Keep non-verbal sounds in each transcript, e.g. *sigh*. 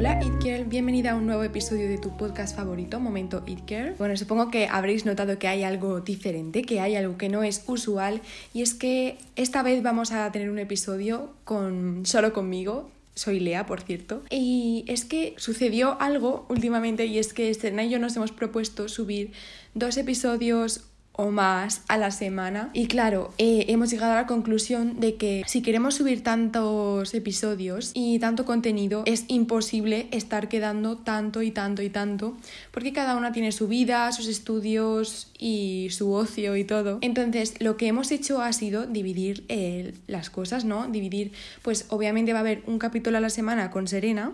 Hola It Girl, bienvenida a un nuevo episodio de tu podcast favorito, Momento It Girl. Bueno, supongo que habréis notado que hay algo diferente, que hay algo que no es usual y es que esta vez vamos a tener un episodio con solo conmigo, soy Lea, por cierto. Y es que sucedió algo últimamente y es que Serena y yo nos hemos propuesto subir dos episodios o más a la semana. Y claro, eh, hemos llegado a la conclusión de que si queremos subir tantos episodios y tanto contenido, es imposible estar quedando tanto y tanto y tanto, porque cada una tiene su vida, sus estudios y su ocio y todo. Entonces, lo que hemos hecho ha sido dividir eh, las cosas, ¿no? Dividir, pues obviamente va a haber un capítulo a la semana con Serena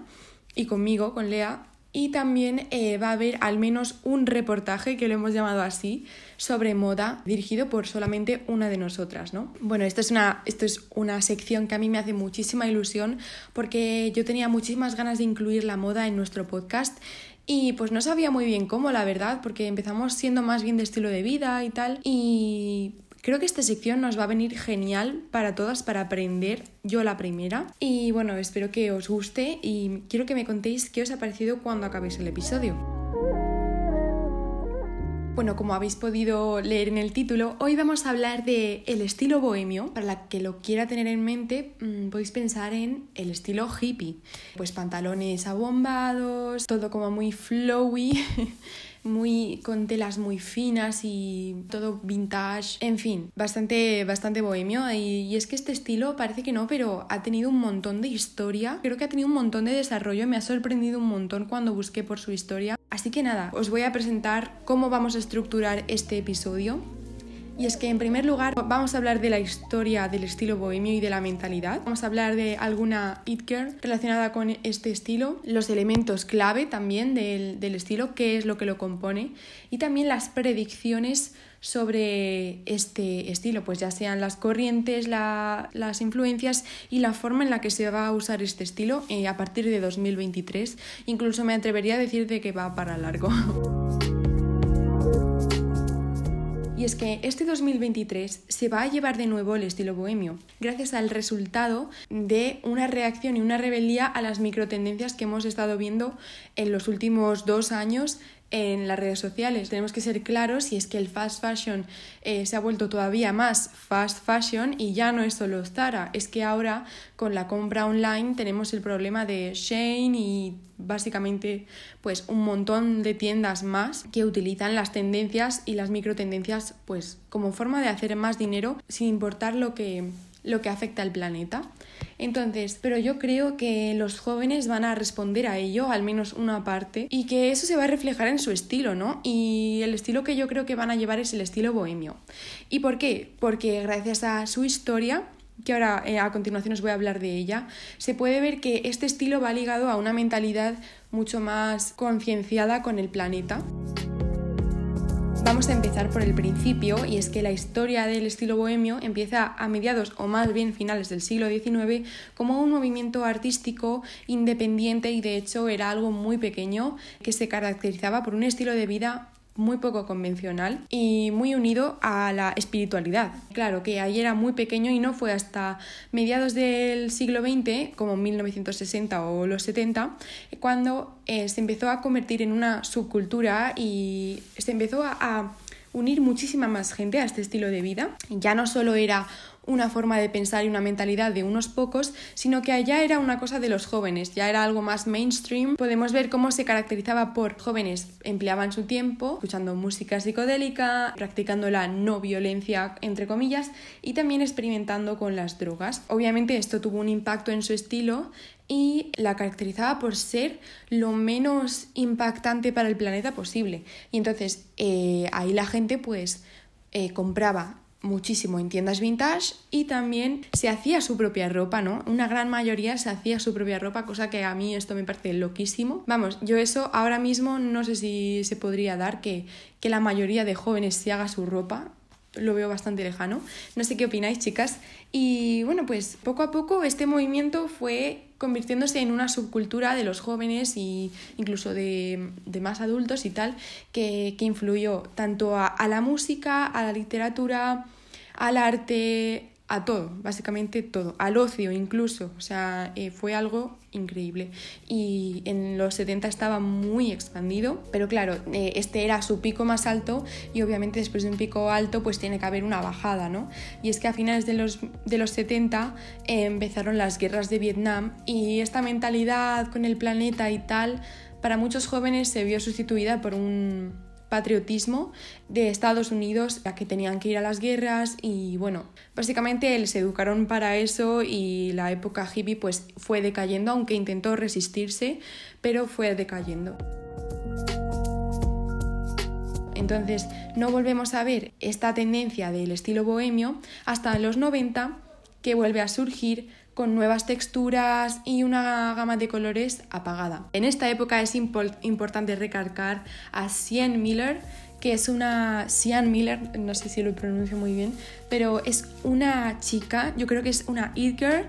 y conmigo, con Lea, y también eh, va a haber al menos un reportaje, que lo hemos llamado así, sobre moda, dirigido por solamente una de nosotras, ¿no? Bueno, esto es, una, esto es una sección que a mí me hace muchísima ilusión porque yo tenía muchísimas ganas de incluir la moda en nuestro podcast y pues no sabía muy bien cómo, la verdad, porque empezamos siendo más bien de estilo de vida y tal. Y Creo que esta sección nos va a venir genial para todas, para aprender, yo la primera. Y bueno, espero que os guste y quiero que me contéis qué os ha parecido cuando acabéis el episodio. Bueno, como habéis podido leer en el título, hoy vamos a hablar de el estilo bohemio. Para la que lo quiera tener en mente, mm, podéis pensar en el estilo hippie. Pues pantalones abombados, todo como muy flowy. *laughs* muy con telas muy finas y todo vintage, en fin, bastante bastante bohemio y, es que este estilo parece que no, pero ha tenido un montón de historia, creo que ha tenido un montón de desarrollo, me ha sorprendido un montón cuando busqué por su historia. Así que nada, os voy a presentar cómo vamos a estructurar este episodio. Y es que en primer lugar vamos a hablar de la historia del estilo bohemio y de la mentalidad. Vamos a hablar de alguna it girl relacionada con este estilo, los elementos clave también del, del estilo, qué es lo que lo compone y también las predicciones sobre este estilo, pues ya sean las corrientes, las influencias y la forma en la que se va a usar este estilo eh, a partir de 2023. Incluso me atrevería a decir de que va para largo. *laughs* Y es que este 2023 se va a llevar de nuevo el estilo bohemio, gracias al resultado de una reacción y una rebeldía a las microtendencias que hemos estado viendo en los últimos dos años en las redes sociales. Tenemos que ser claros y es que el fast fashion eh, se ha vuelto todavía más fast fashion y ya no es solo Zara, es que ahora con la compra online tenemos el problema de Shane y básicamente pues un montón de tiendas más que utilizan las tendencias y las microtendencias pues como forma de hacer más dinero sin importar lo que lo que afecta al planeta. Entonces, pero yo creo que los jóvenes van a responder a ello, al menos una parte, y que eso se va a reflejar en su estilo, ¿no? Y el estilo que yo creo que van a llevar es el estilo bohemio. ¿Y por qué? Porque gracias a su historia, que ahora eh, a continuación os voy a hablar de ella, se puede ver que este estilo va ligado a una mentalidad mucho más concienciada con el planeta. Vamos a empezar por el principio y es que la historia del estilo bohemio empieza a mediados o más bien finales del siglo XIX como un movimiento artístico independiente y de hecho era algo muy pequeño que se caracterizaba por un estilo de vida muy poco convencional y muy unido a la espiritualidad. Claro que ahí era muy pequeño y no fue hasta mediados del siglo XX, como 1960 o los 70, cuando eh, se empezó a convertir en una subcultura y se empezó a, a unir muchísima más gente a este estilo de vida. Ya no solo era una forma de pensar y una mentalidad de unos pocos, sino que allá era una cosa de los jóvenes, ya era algo más mainstream. Podemos ver cómo se caracterizaba por jóvenes empleaban su tiempo escuchando música psicodélica, practicando la no violencia entre comillas y también experimentando con las drogas. Obviamente esto tuvo un impacto en su estilo y la caracterizaba por ser lo menos impactante para el planeta posible. Y entonces eh, ahí la gente pues eh, compraba muchísimo en tiendas vintage y también se hacía su propia ropa, ¿no? Una gran mayoría se hacía su propia ropa, cosa que a mí esto me parece loquísimo. Vamos, yo eso ahora mismo no sé si se podría dar que, que la mayoría de jóvenes se haga su ropa, lo veo bastante lejano. No sé qué opináis, chicas. Y bueno, pues poco a poco este movimiento fue convirtiéndose en una subcultura de los jóvenes e incluso de, más adultos y tal, que, influyó tanto a, la música, a la literatura, al arte, a todo, básicamente todo, al ocio incluso, o sea, eh, fue algo increíble. Y en los 70 estaba muy expandido, pero claro, eh, este era su pico más alto y obviamente después de un pico alto pues tiene que haber una bajada, ¿no? Y es que a finales de los, de los 70 eh, empezaron las guerras de Vietnam y esta mentalidad con el planeta y tal, para muchos jóvenes se vio sustituida por un patriotismo de Estados Unidos a que tenían que ir a las guerras y bueno, básicamente les educaron para eso y la época hippie pues fue decayendo, aunque intentó resistirse, pero fue decayendo. Entonces no volvemos a ver esta tendencia del estilo bohemio hasta los 90 que vuelve a surgir con nuevas texturas y una gama de colores apagada. En esta época es importante recargar a Sian Miller, que es una Sian Miller, no sé si lo pronuncio muy bien, pero es una chica, yo creo que es una it girl,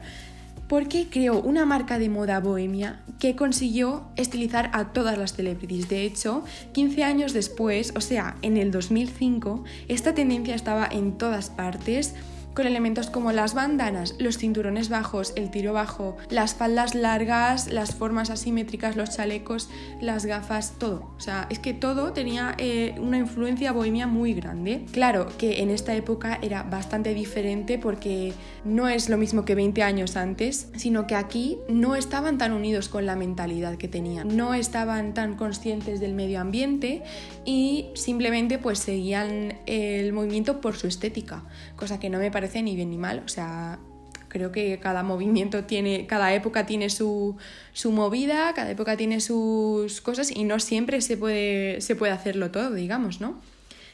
porque creó una marca de moda bohemia que consiguió estilizar a todas las celebrities. De hecho, 15 años después, o sea, en el 2005, esta tendencia estaba en todas partes con elementos como las bandanas, los cinturones bajos, el tiro bajo, las faldas largas, las formas asimétricas, los chalecos, las gafas, todo. O sea, es que todo tenía eh, una influencia bohemia muy grande. Claro que en esta época era bastante diferente porque no es lo mismo que 20 años antes, sino que aquí no estaban tan unidos con la mentalidad que tenían, no estaban tan conscientes del medio ambiente y simplemente pues seguían el movimiento por su estética, cosa que no me parece ni bien ni mal, o sea, creo que cada movimiento tiene, cada época tiene su, su, movida, cada época tiene sus cosas y no siempre se puede, se puede hacerlo todo, digamos, ¿no?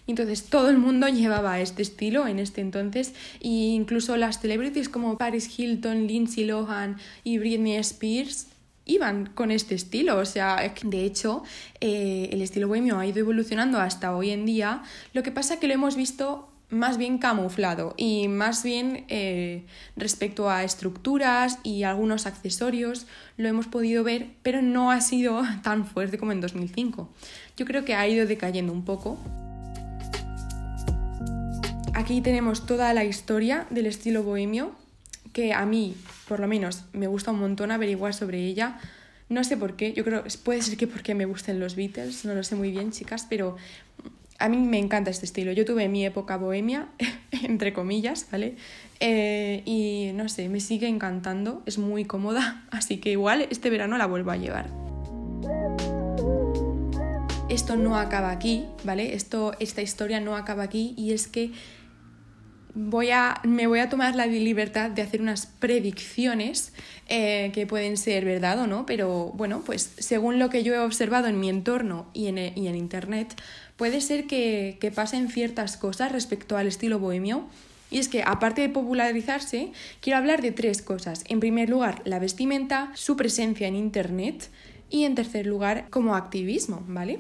Entonces todo el mundo *laughs* llevaba este estilo en este entonces e incluso las celebrities como Paris Hilton, Lindsay Lohan y Britney Spears iban con este estilo. O sea, de hecho, eh, el estilo bohemio ha ido evolucionando hasta hoy en día. Lo que pasa que lo hemos visto más bien camuflado y más bien eh, respecto a estructuras y algunos accesorios lo hemos podido ver, pero no ha sido *laughs* tan fuerte como en 2005. Yo creo que ha ido decayendo un poco. Aquí tenemos toda la historia del estilo bohemio, que a mí, por lo menos, me gusta un montón averiguar sobre ella. No sé por qué, yo creo, puede ser que porque me gusten los Beatles, no lo sé muy bien, chicas, pero a mí me encanta este estilo. Yo tuve mi época bohemia, *laughs* entre comillas, ¿vale? Eh, y no sé, me sigue encantando, es muy cómoda, *laughs* así que igual este verano la vuelvo a llevar. Esto no acaba aquí, ¿vale? Esto, esta historia no acaba aquí y es que voy a, me voy a tomar la libertad de hacer unas predicciones eh, que pueden ser verdad o no, pero bueno, pues según lo que yo he observado en mi entorno y en, y en Internet, puede ser que, que pasen ciertas cosas respecto al estilo bohemio. Y es que, aparte de popularizarse, quiero hablar de tres cosas. En primer lugar, la vestimenta, su presencia en Internet y en tercer lugar, como activismo, ¿vale?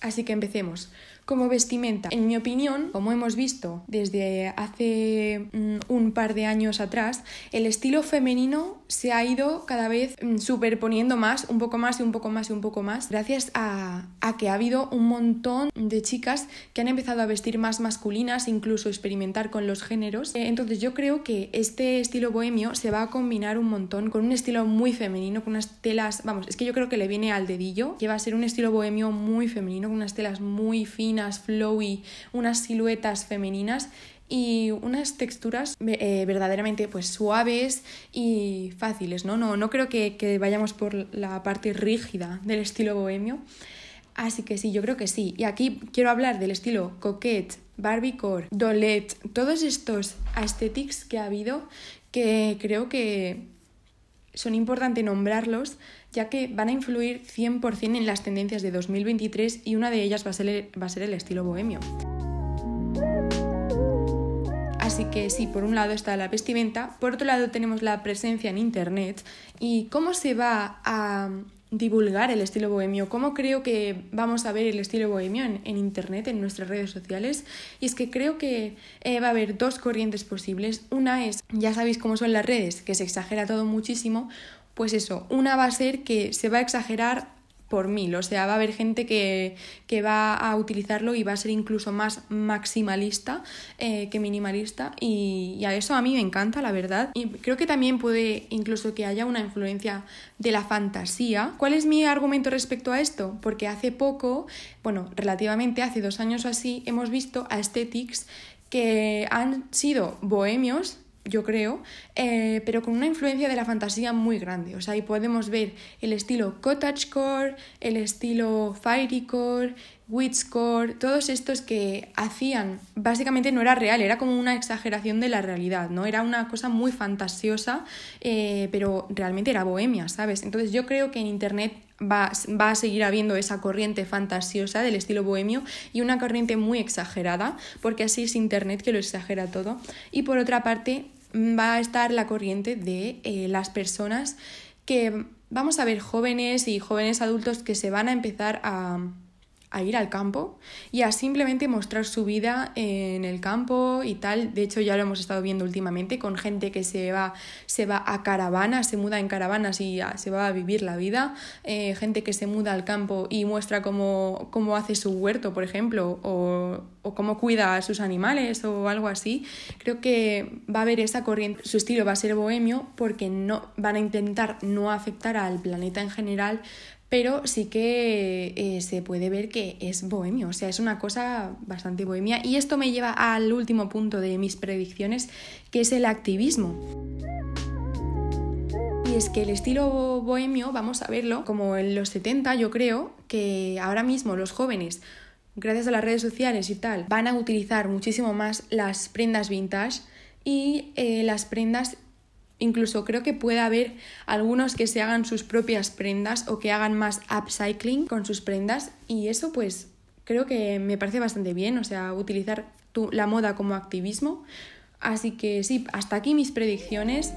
Así que empecemos. Como vestimenta, en mi opinión, como hemos visto desde hace mm, un par de años atrás, el estilo femenino se ha ido cada vez mm, superponiendo más, un poco más y un poco más y un poco más, gracias a, que ha habido un montón de chicas que han empezado a vestir más masculinas, incluso experimentar con los géneros. Eh, entonces yo creo que este estilo bohemio se va a combinar un montón con un estilo muy femenino, con unas telas, vamos, es que yo creo que le viene al dedillo, que va a ser un estilo bohemio muy femenino, unas telas muy finas flowy, unas siluetas femeninas y unas texturas eh, verdaderamente pues suaves y fáciles, ¿no? No, no creo que, vayamos por la parte rígida del estilo bohemio. Así que sí, yo creo que sí. Y aquí quiero hablar del estilo coquette, barbiecore, dolet, todos estos aesthetics que ha habido que creo que son importantes nombrarlos ya que van a influir 100% en las tendencias de 2023 y una de ellas va a ser el, va a ser el estilo bohemio. Así que sí, por un lado está la vestimenta, por otro lado tenemos la presencia en Internet y cómo se va a divulgar el estilo bohemio, cómo creo que vamos a ver el estilo bohemio en, Internet, en nuestras redes sociales. Y es que creo que eh, va a haber dos corrientes posibles. Una es, ya sabéis cómo son las redes, que se exagera todo muchísimo, pues eso, una va a ser que se va a exagerar por mil. O sea, va a haber gente que, va a utilizarlo y va a ser incluso más maximalista eh, que minimalista. Y, a eso a mí me encanta, la verdad. Y creo que también puede incluso que haya una influencia de la fantasía. ¿Cuál es mi argumento respecto a esto? Porque hace poco, bueno, relativamente hace dos años o así, hemos visto a Aesthetics que han sido bohemios yo creo, eh, pero con una influencia de la fantasía muy grande. O sea, ahí podemos ver el estilo cottagecore, el estilo fairycore, witchcore, todos estos que hacían, básicamente no era real, era como una exageración de la realidad, ¿no? Era una cosa muy fantasiosa, eh, pero realmente era bohemia, ¿sabes? Entonces yo creo que en Internet va, va, a seguir habiendo esa corriente fantasiosa del estilo bohemio y una corriente muy exagerada, porque así es Internet que lo exagera todo. Y por otra parte, va a estar la corriente de eh, las personas que vamos a ver jóvenes y jóvenes adultos que se van a empezar a, a ir al campo y a simplemente mostrar su vida en el campo y tal. De hecho, ya lo hemos estado viendo últimamente con gente que se va, se va a caravanas, se muda en caravanas y se va a vivir la vida. Eh, gente que se muda al campo y muestra cómo, cómo hace su huerto, por ejemplo, o, o cómo cuida a sus animales o algo así. Creo que va a haber esa corriente. Su estilo va a ser bohemio porque no van a intentar no afectar al planeta en general, pero sí que eh, se puede ver que es bohemio, o sea, es una cosa bastante bohemia. Y esto me lleva al último punto de mis predicciones, que es el activismo. Y es que el estilo bohemio, vamos a verlo, como en los 70 yo creo, que ahora mismo los jóvenes, gracias a las redes sociales y tal, van a utilizar muchísimo más las prendas vintage y eh, las prendas Incluso creo que puede haber algunos que se hagan sus propias prendas o que hagan más upcycling con sus prendas y eso pues creo que me parece bastante bien, o sea, utilizar la moda como activismo. Así que sí, hasta aquí mis predicciones.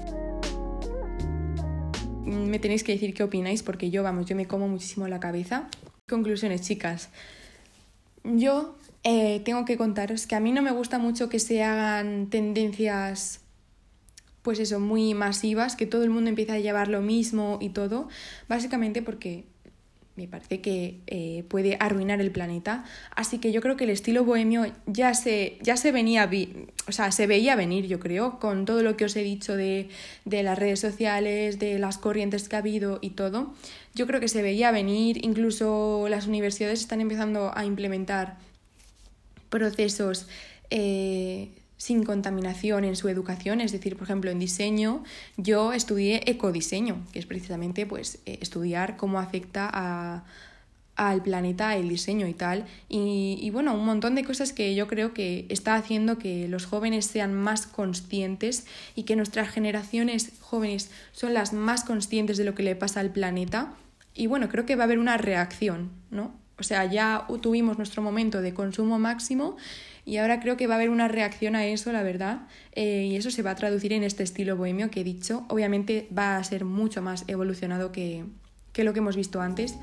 Me tenéis que decir qué opináis porque yo, vamos, yo me como muchísimo la cabeza. Conclusiones, chicas. Yo eh, tengo que contaros que a mí no me gusta mucho que se hagan tendencias pues eso, muy masivas, que todo el mundo empieza a llevar lo mismo y todo, básicamente porque me parece que eh, puede arruinar el planeta. Así que yo creo que el estilo bohemio ya se, ya se venía, o sea, se veía venir, yo creo, con todo lo que os he dicho de, de las redes sociales, de las corrientes que ha habido y todo. Yo creo que se veía venir, incluso las universidades están empezando a implementar procesos eh, sin contaminación en su educación, es decir, por ejemplo, en diseño, yo estudié ecodiseño, que es precisamente pues, eh, estudiar cómo afecta a, al planeta el diseño y tal. Y, y, bueno, un montón de cosas que yo creo que está haciendo que los jóvenes sean más conscientes y que nuestras generaciones jóvenes son las más conscientes de lo que le pasa al planeta. Y bueno, creo que va a haber una reacción, ¿no? O sea, ya tuvimos nuestro momento de consumo máximo y ahora creo que va a haber una reacción a eso, la verdad, eh, y eso se va a traducir en este estilo bohemio que he dicho. Obviamente va a ser mucho más evolucionado que, que lo que hemos visto antes.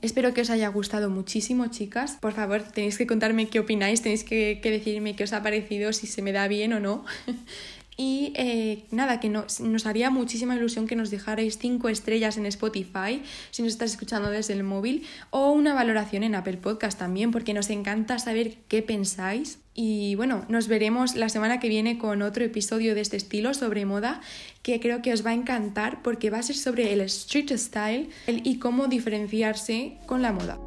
Espero que os haya gustado muchísimo, chicas. Por favor, tenéis que contarme qué opináis, tenéis que, que decirme qué os ha parecido, si se me da bien o no. *laughs* Y eh, nada, que nos, nos, haría muchísima ilusión que nos dejarais 5 estrellas en Spotify si nos estás escuchando desde el móvil o una valoración en Apple Podcast también porque nos encanta saber qué pensáis. Y bueno, nos veremos la semana que viene con otro episodio de este estilo sobre moda que creo que os va a encantar porque va a ser sobre el street style y cómo diferenciarse con la moda.